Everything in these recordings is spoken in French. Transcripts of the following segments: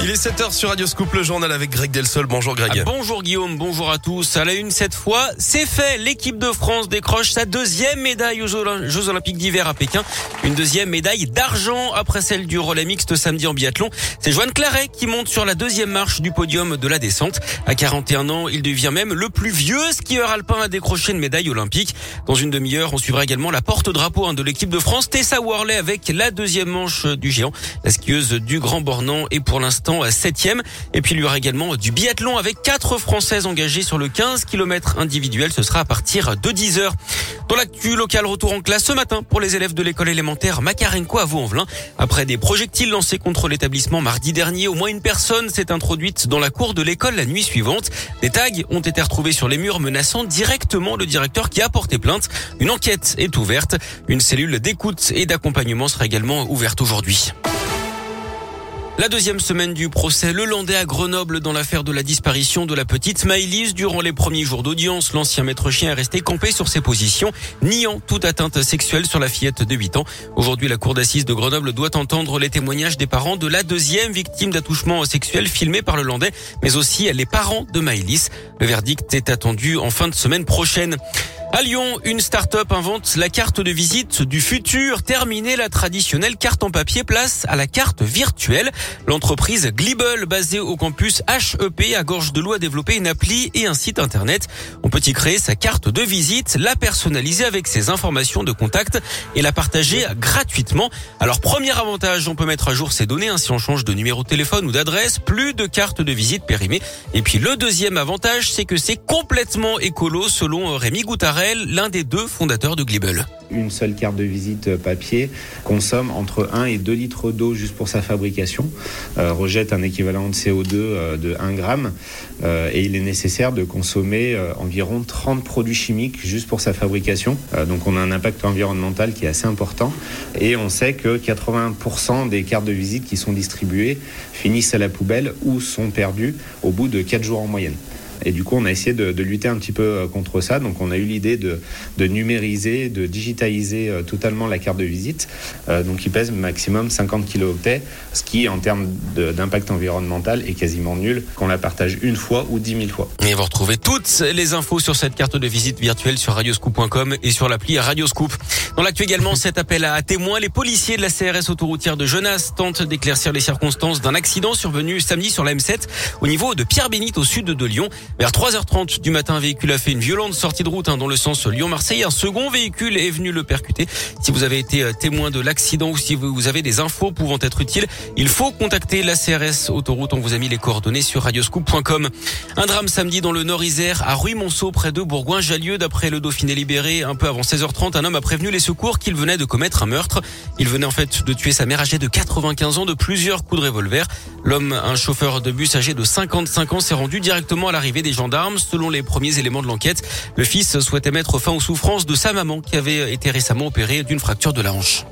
Il est 7h sur Radio Scoop, le journal avec Greg Delsol. Bonjour Greg. Ah, bonjour Guillaume, bonjour à tous. À la une cette fois, c'est fait. L'équipe de France décroche sa deuxième médaille aux Jeux Olympiques d'hiver à Pékin. Une deuxième médaille d'argent après celle du relais mixte samedi en biathlon. C'est Joanne Claret qui monte sur la deuxième marche du podium de la descente. À 41 ans, il devient même le plus vieux skieur alpin à décrocher une médaille olympique. Dans une demi-heure, on suivra également la porte-drapeau hein, de l'équipe de France, Tessa Worley avec la deuxième manche du géant. La skieuse du Grand Bornand est pour l'instant à 7 Et puis il y aura également du biathlon avec quatre Françaises engagées sur le 15 km individuel. Ce sera à partir de 10 heures. Dans l'actu local, retour en classe ce matin pour les élèves de l'école élémentaire Makarenko à Vaux-en-Velin. Après des projectiles lancés contre l'établissement mardi dernier, au moins une personne s'est introduite dans la cour de l'école la nuit suivante. Des tags ont été retrouvés sur les murs menaçant directement le directeur qui a porté plainte. Une enquête est ouverte. Une cellule d'écoute et d'accompagnement sera également ouverte aujourd'hui. La deuxième semaine du procès Le Landais à Grenoble dans l'affaire de la disparition de la petite Maëlys. Durant les premiers jours d'audience, l'ancien maître chien est resté campé sur ses positions, niant toute atteinte sexuelle sur la fillette de 8 ans. Aujourd'hui, la cour d'assises de Grenoble doit entendre les témoignages des parents de la deuxième victime d'attouchement sexuel filmé par le Landais, mais aussi les parents de Maëlys. Le verdict est attendu en fin de semaine prochaine. À Lyon, une start-up invente la carte de visite du futur. Terminer la traditionnelle carte en papier, place à la carte virtuelle. L'entreprise Glibble, basée au campus HEP à Gorge de Loup, a développé une appli et un site internet. On peut y créer sa carte de visite, la personnaliser avec ses informations de contact et la partager gratuitement. Alors, premier avantage, on peut mettre à jour ses données hein, si on change de numéro de téléphone ou d'adresse, plus de carte de visite périmée. Et puis, le deuxième avantage, c'est que c'est complètement écolo selon Rémi Goutard l'un des deux fondateurs de Glibble. Une seule carte de visite papier consomme entre 1 et 2 litres d'eau juste pour sa fabrication, euh, rejette un équivalent de CO2 euh, de 1 gramme euh, et il est nécessaire de consommer environ 30 produits chimiques juste pour sa fabrication. donc on a un impact environnemental qui est assez important et on sait que 80% des cartes de visite qui sont distribuées finissent à la poubelle ou sont perdues au bout de 4 jours en moyenne. Et du coup, on a essayé de, lutter un petit peu euh, contre ça. Donc, on a eu l'idée de, numériser, de digitaliser euh, totalement la carte de visite. Euh, donc, il pèse maximum 50 kilooctets, ce qui, en termes d'impact environnemental, est quasiment nul qu'on la partage une fois ou dix mille fois. Et vous retrouvez toutes les infos sur cette carte de visite virtuelle sur radioscoop.com et sur l'appli Radioscoop. Dans l'actu également, cet appel à témoins, les policiers de la CRS autoroutière de Genasse tentent d'éclaircir les circonstances d'un accident survenu samedi sur la M7 au niveau de Pierre-Bénite au sud de Lyon. Vers 3h30 du matin, un véhicule a fait une violente sortie de route hein, dans le sens Lyon-Marseille. Un second véhicule est venu le percuter. Si vous avez été euh, témoin de l'accident ou si vous avez des infos pouvant être utiles, il faut contacter la CRS Autoroute. On vous a mis les coordonnées sur radioscoop.com. Un drame samedi dans le Nord-Isère à Ruy-Monceau près de Bourgoin-Jallieu. D'après le Dauphiné libéré, un peu avant 16h30, un homme a prévenu les secours qu'il venait de commettre un meurtre. Il venait en fait de tuer sa mère âgée de 95 ans de plusieurs coups de revolver. L'homme, un chauffeur de bus âgé de 55 ans, s'est rendu directement à l'arrivée des gendarmes. Selon les premiers éléments de l'enquête, le fils souhaitait mettre fin aux souffrances de sa maman qui avait été récemment opérée d'une fracture de la hanche.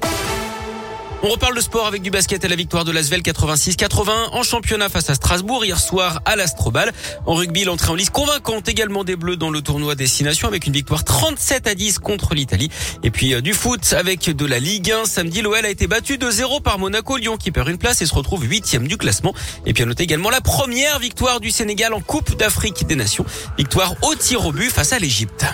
On reparle de sport avec du basket et la victoire de l'Asvel 86-80 en championnat face à Strasbourg hier soir à l'Astrobal. En rugby, l'entrée en liste convaincante également des Bleus dans le tournoi Destination avec une victoire 37 à 10 contre l'Italie. Et puis euh, du foot avec de la Ligue 1. Samedi, l'OL a été battu de 0 par Monaco. Lyon qui perd une place et se retrouve huitième du classement. Et puis à noter également la première victoire du Sénégal en Coupe d'Afrique des Nations. Victoire au tir au but face à l'Égypte.